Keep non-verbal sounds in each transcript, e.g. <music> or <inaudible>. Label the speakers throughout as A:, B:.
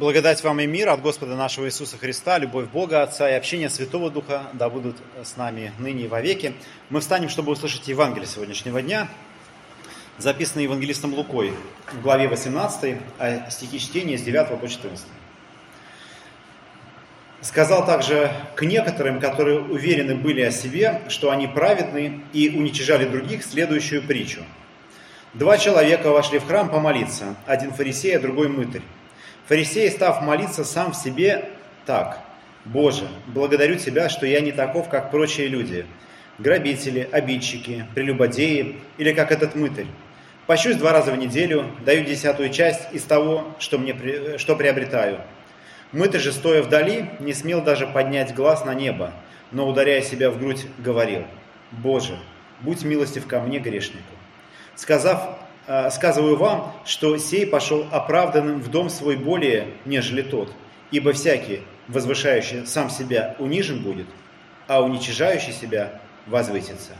A: Благодать вам и мир от Господа нашего Иисуса Христа, любовь Бога Отца и общение Святого Духа да будут с нами ныне и вовеки. Мы встанем, чтобы услышать Евангелие сегодняшнего дня, записанное Евангелистом Лукой в главе 18, а стихи чтения с 9 по 14. Сказал также к некоторым, которые уверены были о себе, что они праведны и уничижали других, следующую притчу. Два человека вошли в храм помолиться, один фарисей, а другой мытарь. Фарисей, став молиться сам в себе так. «Боже, благодарю Тебя, что я не таков, как прочие люди, грабители, обидчики, прелюбодеи или как этот мытарь. Пощусь два раза в неделю, даю десятую часть из того, что, мне, что приобретаю. Мытарь же, стоя вдали, не смел даже поднять глаз на небо, но, ударяя себя в грудь, говорил, «Боже, будь милостив ко мне, грешнику». Сказав сказываю вам, что сей пошел оправданным в дом свой более, нежели тот. Ибо всякий, возвышающий сам себя, унижен будет, а уничижающий себя возвысится.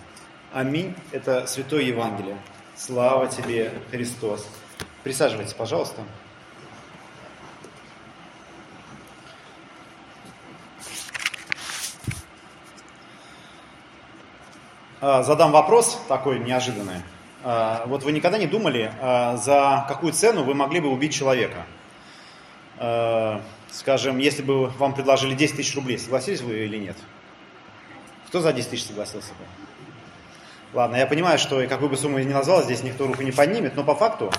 A: Аминь. Это Святое Евангелие. Слава тебе, Христос. Присаживайтесь, пожалуйста. Э, задам вопрос такой неожиданный. А, вот вы никогда не думали, а, за какую цену вы могли бы убить человека? А, скажем, если бы вам предложили 10 тысяч рублей, согласились вы или нет? Кто за 10 тысяч согласился бы? Ладно, я понимаю, что какую бы сумму я ни назвал, здесь никто руку не поднимет, но по факту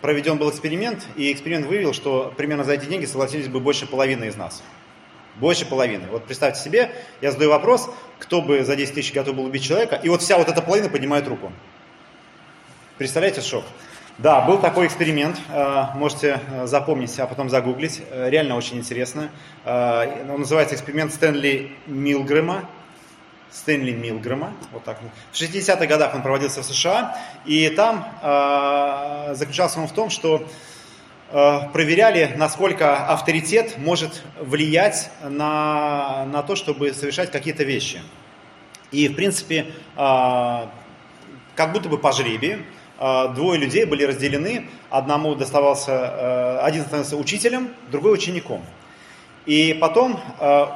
A: проведен был эксперимент, и эксперимент выявил, что примерно за эти деньги согласились бы больше половины из нас. Больше половины. Вот представьте себе, я задаю вопрос, кто бы за 10 тысяч готов был убить человека, и вот вся вот эта половина поднимает руку. Представляете шок? Да, был такой эксперимент, э, можете э, запомнить, а потом загуглить, э, реально очень интересно. Он называется эксперимент Стэнли Милгрэма. Стэнли Милгрэма, вот так. В 60-х годах он проводился в США, и там заключался он в том, что проверяли, насколько авторитет может влиять на, на то, чтобы совершать какие-то вещи. И, в принципе, э, как будто бы по жребию, э, двое людей были разделены, одному доставался, один становился учителем, другой учеником. И потом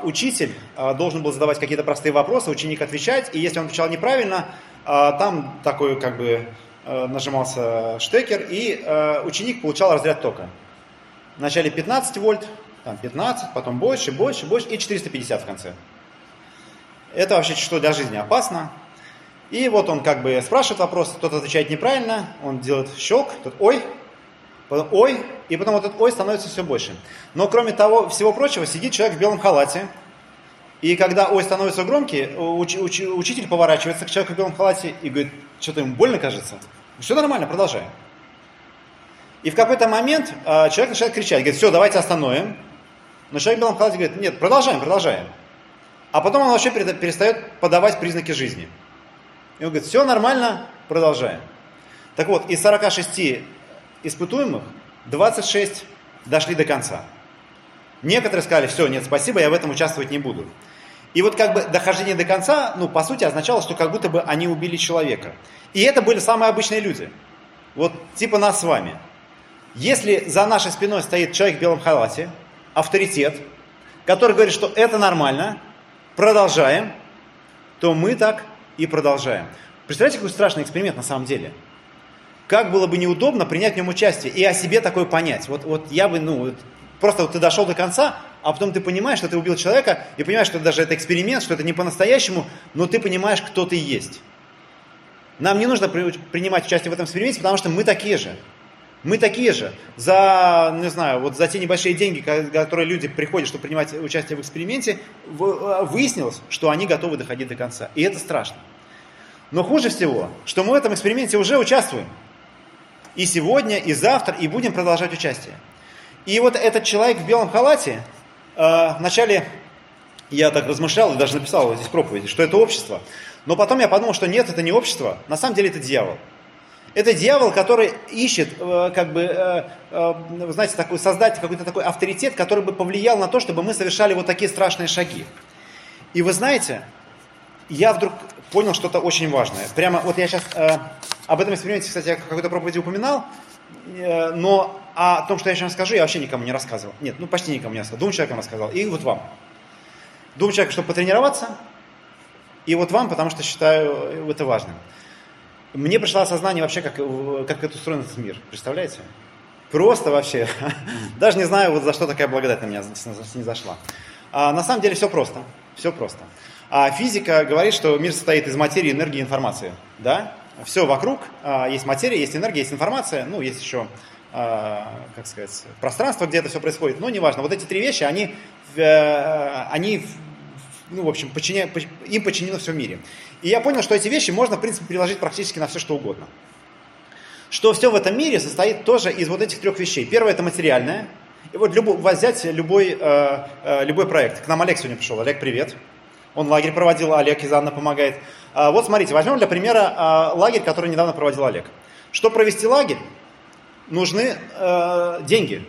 A: учитель должен был задавать какие-то простые вопросы, ученик отвечать, и если он отвечал неправильно, там такой как бы Э, нажимался штекер, и э, ученик получал разряд тока. Вначале 15 вольт, там 15, потом больше, больше, больше, и 450 в конце. Это вообще что для жизни опасно. И вот он как бы спрашивает вопрос, кто-то отвечает неправильно, он делает щелк, тот ой, потом ой, и потом вот этот ой становится все больше. Но кроме того, всего прочего, сидит человек в белом халате, и когда ой становится громкий, уч, уч, учитель поворачивается к человеку в белом халате и говорит, что-то ему больно кажется. Все нормально, продолжаем. И в какой-то момент э, человек начинает кричать, говорит, все, давайте остановим. Но человек в белом халате говорит, нет, продолжаем, продолжаем. А потом он вообще перестает подавать признаки жизни. И он говорит, все нормально, продолжаем. Так вот, из 46 испытуемых 26 дошли до конца. Некоторые сказали, все, нет, спасибо, я в этом участвовать не буду. И вот как бы дохождение до конца, ну, по сути, означало, что как будто бы они убили человека. И это были самые обычные люди. Вот типа нас с вами. Если за нашей спиной стоит человек в белом халате, авторитет, который говорит, что это нормально, продолжаем, то мы так и продолжаем. Представляете, какой страшный эксперимент на самом деле? Как было бы неудобно принять в нем участие и о себе такое понять. Вот, вот я бы, ну, просто вот ты дошел до конца, а потом ты понимаешь, что ты убил человека, и понимаешь, что даже это эксперимент, что это не по-настоящему, но ты понимаешь, кто ты есть. Нам не нужно принимать участие в этом эксперименте, потому что мы такие же. Мы такие же. За, не знаю, вот за те небольшие деньги, которые люди приходят, чтобы принимать участие в эксперименте, э, выяснилось, что они готовы доходить до конца. И это страшно. Но хуже всего, что мы в этом эксперименте уже участвуем. И сегодня, и завтра, и будем продолжать участие. И вот этот человек в белом халате, вначале я так размышлял и даже написал здесь проповеди, что это общество. Но потом я подумал, что нет, это не общество, на самом деле это дьявол. Это дьявол, который ищет, э, как бы, э, знаете, такой, создать какой-то такой авторитет, который бы повлиял на то, чтобы мы совершали вот такие страшные шаги. И вы знаете, я вдруг понял что-то очень важное. Прямо вот я сейчас об этом эксперименте, кстати, я в какой-то проповеди упоминал, но А о том, что я сейчас скажу, я вообще никому не рассказывал. Нет, ну почти никому не рассказал. Двум человекам рассказал. И вот вам. Двум человекам, чтобы потренироваться. И вот вам, потому что считаю это важным. Мне пришло осознание вообще, как, как это устроен этот мир. Представляете? Просто вообще. Даже не знаю, вот за что такая благодать на меня не зашла. А, на самом деле все просто. Все просто. А физика говорит, что мир состоит из материи, энергии и информации. Да? Все вокруг. А, есть материя, есть энергия, есть информация. Ну, есть еще, как сказать, пространство, где это все происходит. Но неважно. Вот эти три вещи, они, э, они ну, в общем, подчиня... им подчинено все в мире. И я понял, что эти вещи можно, в принципе, приложить практически на все, что угодно. Что все в этом мире состоит тоже из вот этих трех вещей. Первое – это материальное. И вот любой, взять любой, э, э, любой проект. К нам Олег сегодня пришел. Олег, привет. Он лагерь проводил, Олег из Анны помогает. А, вот смотрите, возьмем для примера а, лагерь, который недавно проводил Олег. Чтобы провести лагерь, нужны э, деньги.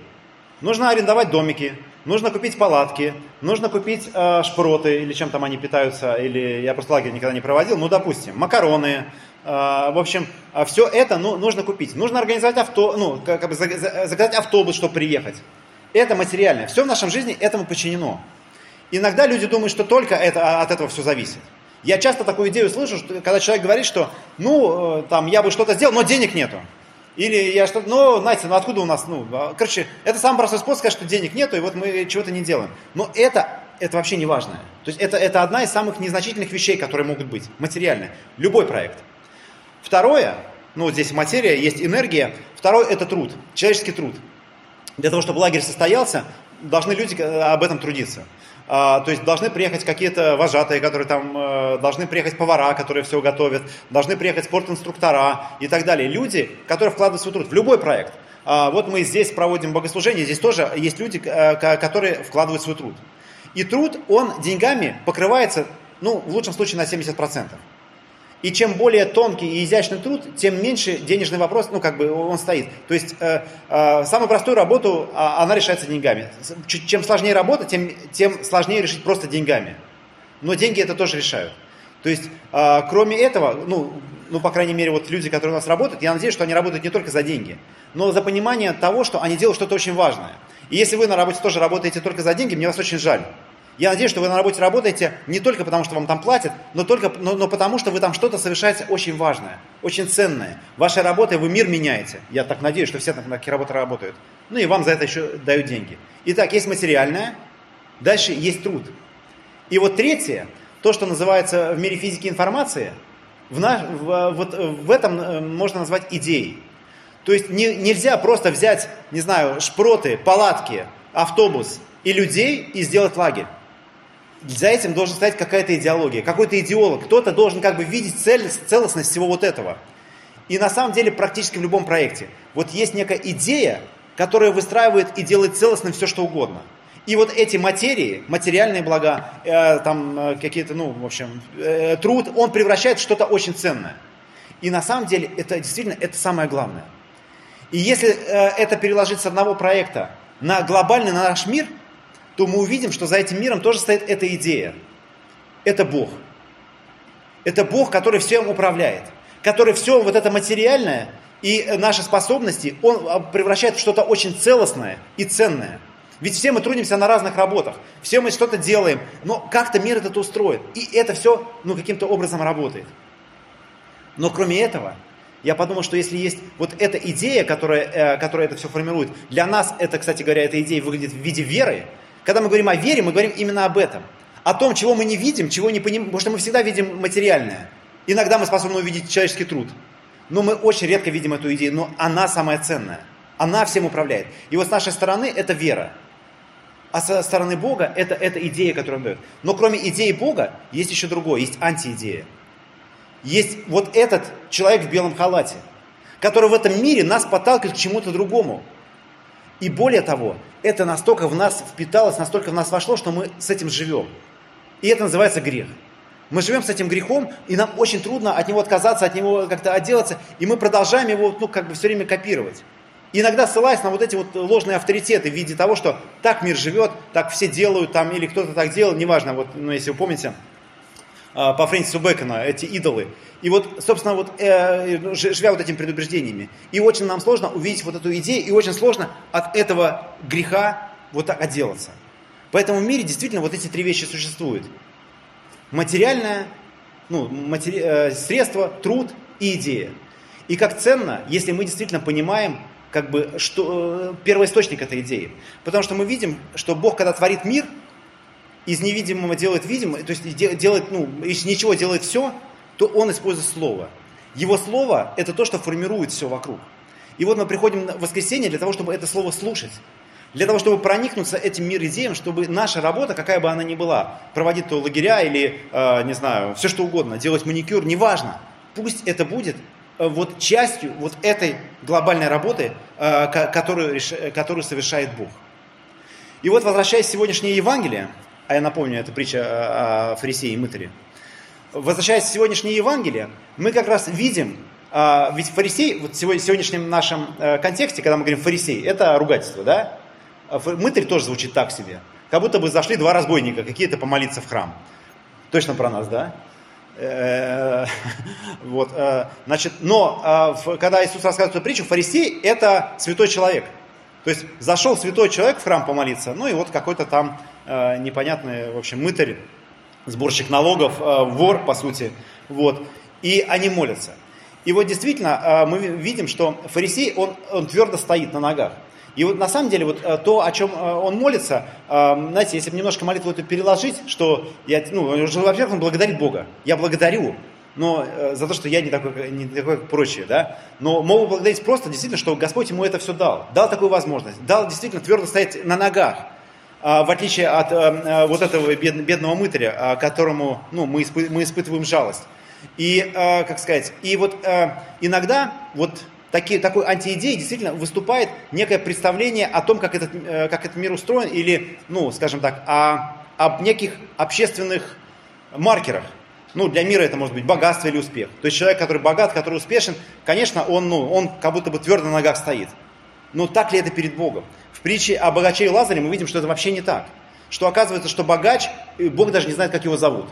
A: Нужно арендовать домики, нужно купить палатки, нужно купить э, шпроты, или чем там они питаются, или я просто лагерь никогда не проводил, ну, допустим, макароны, э, в общем, э, все это ну, нужно купить. Нужно организовать авто, ну, как бы заказать автобус, чтобы приехать. Это материальное. Все в нашем жизни этому подчинено. Иногда люди думают, что только это, а, от этого все зависит. Я часто такую идею слышу, что, когда человек говорит, что, ну, э, там, я бы что-то сделал, но денег нету. Или я что-то, ну, знаете, ну откуда у нас, ну, а, короче, это самый простой способ сказать, что денег нету, и вот мы чего-то не делаем. Но это, это вообще не важно. То есть это, это одна из самых незначительных вещей, которые могут быть, материальная. Любой проект. Второе, ну, здесь материя, есть энергия. Второе – это труд, человеческий труд. Для того, чтобы лагерь состоялся, должны люди э, об этом трудиться. А, то есть должны приехать какие-то вожатые, которые там, э, должны приехать повара, которые все готовят, должны приехать спортинструктора и так далее. Люди, которые вкладывают свой труд в любой проект. А, вот мы здесь проводим богослужение, здесь тоже есть люди, э, которые вкладывают свой труд. И труд, он деньгами покрывается, ну, в лучшем случае на 70%. И чем более тонкий и изящный труд, тем меньше денежный вопрос, ну, как бы он стоит. То есть э, э, самую простую работу, э, она решается деньгами. Чем сложнее работа, тем, тем сложнее решить просто деньгами. Но деньги это тоже решают. То есть, э, кроме этого, ну, ну, по крайней мере, вот люди, которые у нас работают, я надеюсь, что они работают не только за деньги, но за понимание того, что они делают что-то очень важное. И если вы на работе тоже работаете только за деньги, мне вас очень жаль. Я надеюсь, что вы на работе работаете не только потому, что вам там платят, но, только, но, но потому, что вы там что-то совершаете очень важное, очень ценное. Вашей работой вы мир меняете. Я так надеюсь, что все на такие работы работают. Ну и вам за это еще дают деньги. Итак, есть материальное, дальше есть труд. И вот третье, то, что называется в мире физики информации, в, наш, в, вот в этом э, можно назвать идеей. То есть не, нельзя просто взять, не знаю, шпроты, палатки, автобус и людей и сделать лагерь за этим должен стоять какая-то идеология, какой-то идеолог. Кто-то должен как бы видеть цель, целостность всего вот этого. И на самом деле практически в любом проекте. Вот есть некая идея, которая выстраивает и делает целостным все, что угодно. И вот эти материи, материальные блага, э, там э, какие-то, ну, в общем, э, труд, он превращает в что-то очень ценное. И на самом деле это действительно, это самое главное. И если э, это переложить с одного проекта на глобальный, на наш мир – то мы увидим, что за этим миром тоже стоит эта идея. Это Бог. Это Бог, который всем управляет, который все вот это материальное и наши способности, он а, превращает в что-то очень целостное и ценное. Ведь все мы трудимся на разных работах, все мы что-то делаем, но как-то мир этот устроен. И это все ну, каким-то образом работает. Но кроме этого, я подумал, что если есть вот эта идея, которая, э, которая это все формирует, для нас это, кстати говоря, эта идея выглядит в виде веры, когда мы говорим о вере, мы говорим именно об этом. О том, чего мы не видим, чего не понимаем, потому что мы всегда видим материальное. Иногда мы способны увидеть человеческий труд. Но мы очень редко видим эту идею, но она самая ценная. Она всем управляет. И вот с нашей стороны это вера. А со стороны Бога это, это идея, которую он дает. Но кроме идеи Бога есть еще другое, есть антиидея. Есть вот этот человек в белом халате, который в этом мире нас подталкивает к чему-то другому. И более того, это настолько в нас впиталось, настолько в нас вошло, что мы с этим живем. И это называется грех. Мы живем с этим грехом, и нам очень трудно от него отказаться, от него как-то отделаться, и мы продолжаем его, ну, как бы все время копировать. Иногда ссылаясь на вот эти вот ложные авторитеты в виде того, что так мир живет, так все делают там, или кто-то так делал, неважно, вот, ну, если вы помните, по Фрэнсису Бэкона, эти идолы. И вот, собственно, вот, э, живя вот этими предубеждениями. И очень нам сложно увидеть вот эту идею, и очень сложно от этого греха вот так отделаться. Поэтому в мире действительно вот эти три вещи существуют. Материальное, ну, матери... э, средство, труд и идея. И как ценно, если мы действительно понимаем, как бы, что э, первоисточник этой идеи. Потому что мы видим, что Бог, когда творит мир, из невидимого делает видимое, то есть делает, ну, из ничего делает все, то он использует слово. Его слово – это то, что формирует все вокруг. И вот мы приходим в воскресенье для того, чтобы это слово слушать. Для того, чтобы проникнуться этим мир идеям, чтобы наша работа, какая бы она ни была, проводить то лагеря или, э, не знаю, все что угодно, делать маникюр, неважно. Пусть это будет э, вот частью вот этой глобальной работы, э, которую, которую совершает Бог. И вот, возвращаясь к сегодняшнее Евангелие, а я напомню, это притча о фарисее и мытаре. Возвращаясь к сегодняшней Евангелие, мы как раз видим, а, ведь фарисей, вот в сегодняшнем нашем э, контексте, когда мы говорим фарисей, это ругательство, да? А мытарь тоже звучит так себе. Как будто бы зашли два разбойника какие-то помолиться в храм. Точно про нас, да? Э, <laughs> вот, э, значит, но а, когда Иисус рассказывает эту притчу, фарисей – это святой человек. То есть зашел святой человек в храм помолиться, ну и вот какой-то там Э, непонятный, в общем, мытарь, сборщик налогов, э, вор, по сути, вот, и они молятся. И вот действительно э, мы видим, что фарисей, он, он твердо стоит на ногах. И вот на самом деле вот то, о чем он молится, знаете, если бы немножко молитву эту переложить, что я, ну, во-первых, он благодарит Бога. Я благодарю, но за то, что я не такой, не такой, как прочие, да. Но могу благодарить просто действительно, что Господь ему это все дал. Дал такую возможность. Дал действительно твердо стоять на ногах. А, в отличие от э, э, вот этого бедного мытаря, а, которому ну, мы, испы, мы испытываем жалость. И, э, как сказать, и вот иногда вот такие, такой антиидеей действительно выступает некое представление о том, как этот, как этот мир устроен, или, ну, скажем так, о, об неких общественных маркерах. Ну, для мира это может быть богатство или успех. То есть человек, который богат, который успешен, конечно, он, ну, он как будто бы твердо на ногах стоит. Но так ли это перед Богом? В притче о богаче и Лазаре мы видим, что это вообще не так. Что оказывается, что богач, Бог даже не знает, как его зовут.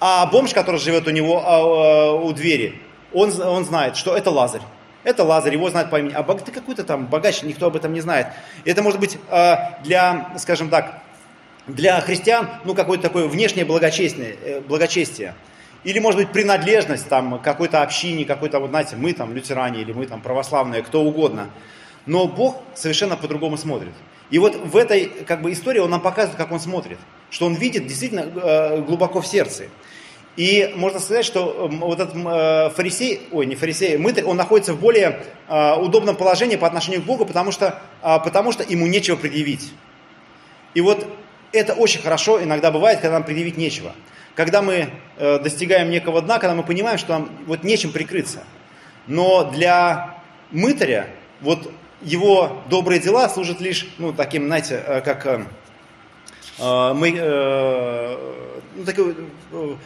A: А бомж, который живет у него а, а, у двери, он, он знает, что это Лазарь. Это Лазарь, его знают по имени. А ты какой-то там богач, никто об этом не знает. Это может быть а, для, скажем так, для христиан, ну, какое-то такое внешнее благочестие. Э, благочестие. Или, может быть, принадлежность там, какой-то общине, какой-то, вот знаете, мы там лютеране, или мы там православные, кто угодно. Но Бог совершенно по-другому смотрит. И вот в этой как бы, истории он нам показывает, как он смотрит. Что он видит действительно э, глубоко в сердце. И можно сказать, что вот этот э, фарисей, ой, не фарисей, мытарь, он находится в более э, удобном положении по отношению к Богу, потому что, потому что ему нечего предъявить. И вот это очень хорошо иногда бывает, когда нам предъявить нечего. Когда мы достигаем некого дна, когда мы понимаем, что нам вот нечем прикрыться. Но для мытаря вот его добрые дела служат лишь, ну, таким, знаете, э, как э, э, мы, ну, таким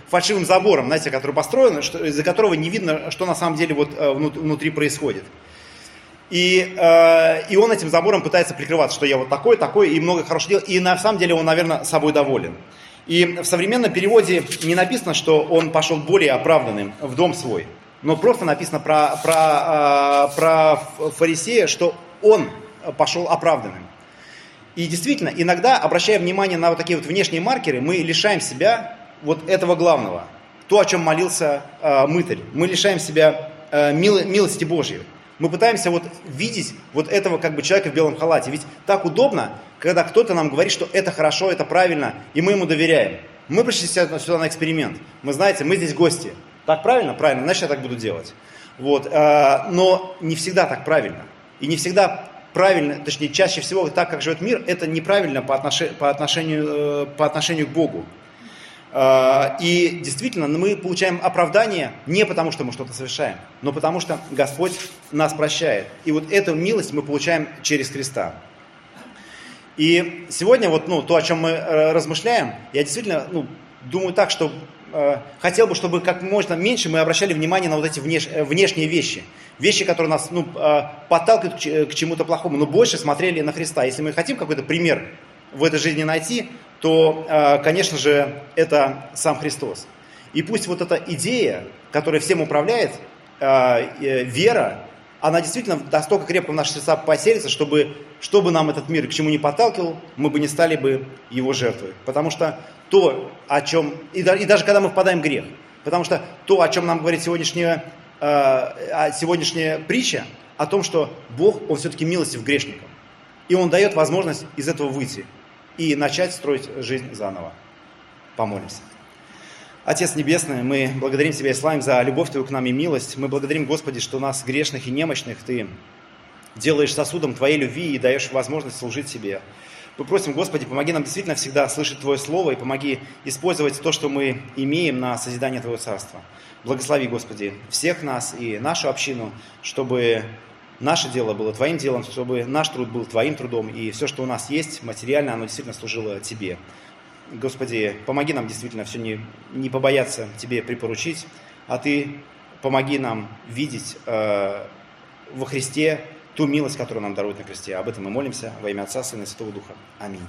A: фальшивым забором, знаете, который построен, что, из-за которого не видно, что на самом деле вот внутри происходит. И, и он этим забором пытается прикрываться, что я вот такой, такой, и много хорошего делаю. И на самом деле он, наверное, собой доволен. И в современном переводе не написано, что он пошел более оправданным в дом свой но просто написано про, про, а, про фарисея, что он пошел оправданным. И действительно, иногда, обращая внимание на вот такие вот внешние маркеры, мы лишаем себя вот этого главного. То, о чем молился э, мытарь. Мы лишаем себя э, мил, милости Божьей. Мы пытаемся вот видеть вот этого как бы человека в белом халате. Ведь так удобно, когда кто-то нам говорит, что это хорошо, это правильно, и мы ему доверяем. Мы пришли сюда на эксперимент. Мы, знаете, мы здесь гости. Так правильно? Правильно, значит я так буду делать. Вот. Э, но не всегда так правильно. И не всегда правильно, точнее, чаще всего так, как живет мир, это неправильно по отношению, по отношению, э, по отношению к Богу. Э, и действительно, мы получаем оправдание не потому, что мы что-то совершаем, но потому, что Господь нас прощает. И вот эту милость мы получаем через Христа. И сегодня вот ну, то, о чем мы размышляем, я действительно ну, думаю так, что Э, хотел бы, чтобы как можно меньше мы обращали внимание на вот эти внеш, э, внешние вещи. Вещи, которые нас ну, э, подталкивают к чему-то плохому, но больше смотрели на Христа. Если мы хотим какой-то пример в этой жизни найти, то, конечно же, это сам Христос. И пусть вот эта идея, которая всем управляет, э, э, вера, она действительно настолько крепко в наши сердца поселится, чтобы, чтобы нам этот мир к чему не подталкивал, мы бы не стали бы его жертвой. Потому что то, о чем... И, даже когда мы впадаем в грех. Потому что то, о чем нам говорит сегодняшняя, э, сегодняшняя притча, о том, что Бог, Он все-таки милостив грешникам. И Он дает возможность из этого выйти и начать строить жизнь заново. Помолимся. Отец Небесный, мы благодарим Тебя и славим за любовь Твою к нам и милость. Мы благодарим, Господи, что нас, грешных и немощных, Ты делаешь сосудом Твоей любви и даешь возможность служить Тебе. Мы просим, Господи, помоги нам действительно всегда слышать Твое Слово и помоги использовать то, что мы имеем на созидание Твоего Царства. Благослови, Господи, всех нас и нашу общину, чтобы наше дело было Твоим делом, чтобы наш труд был Твоим трудом, и все, что у нас есть, материально, оно действительно служило Тебе. Господи, помоги нам действительно все не, не побояться Тебе припоручить, а Ты помоги нам видеть э, во Христе ту милость, которую нам дарует на кресте. Об этом мы молимся во имя Отца, Сына и Святого Духа. Аминь.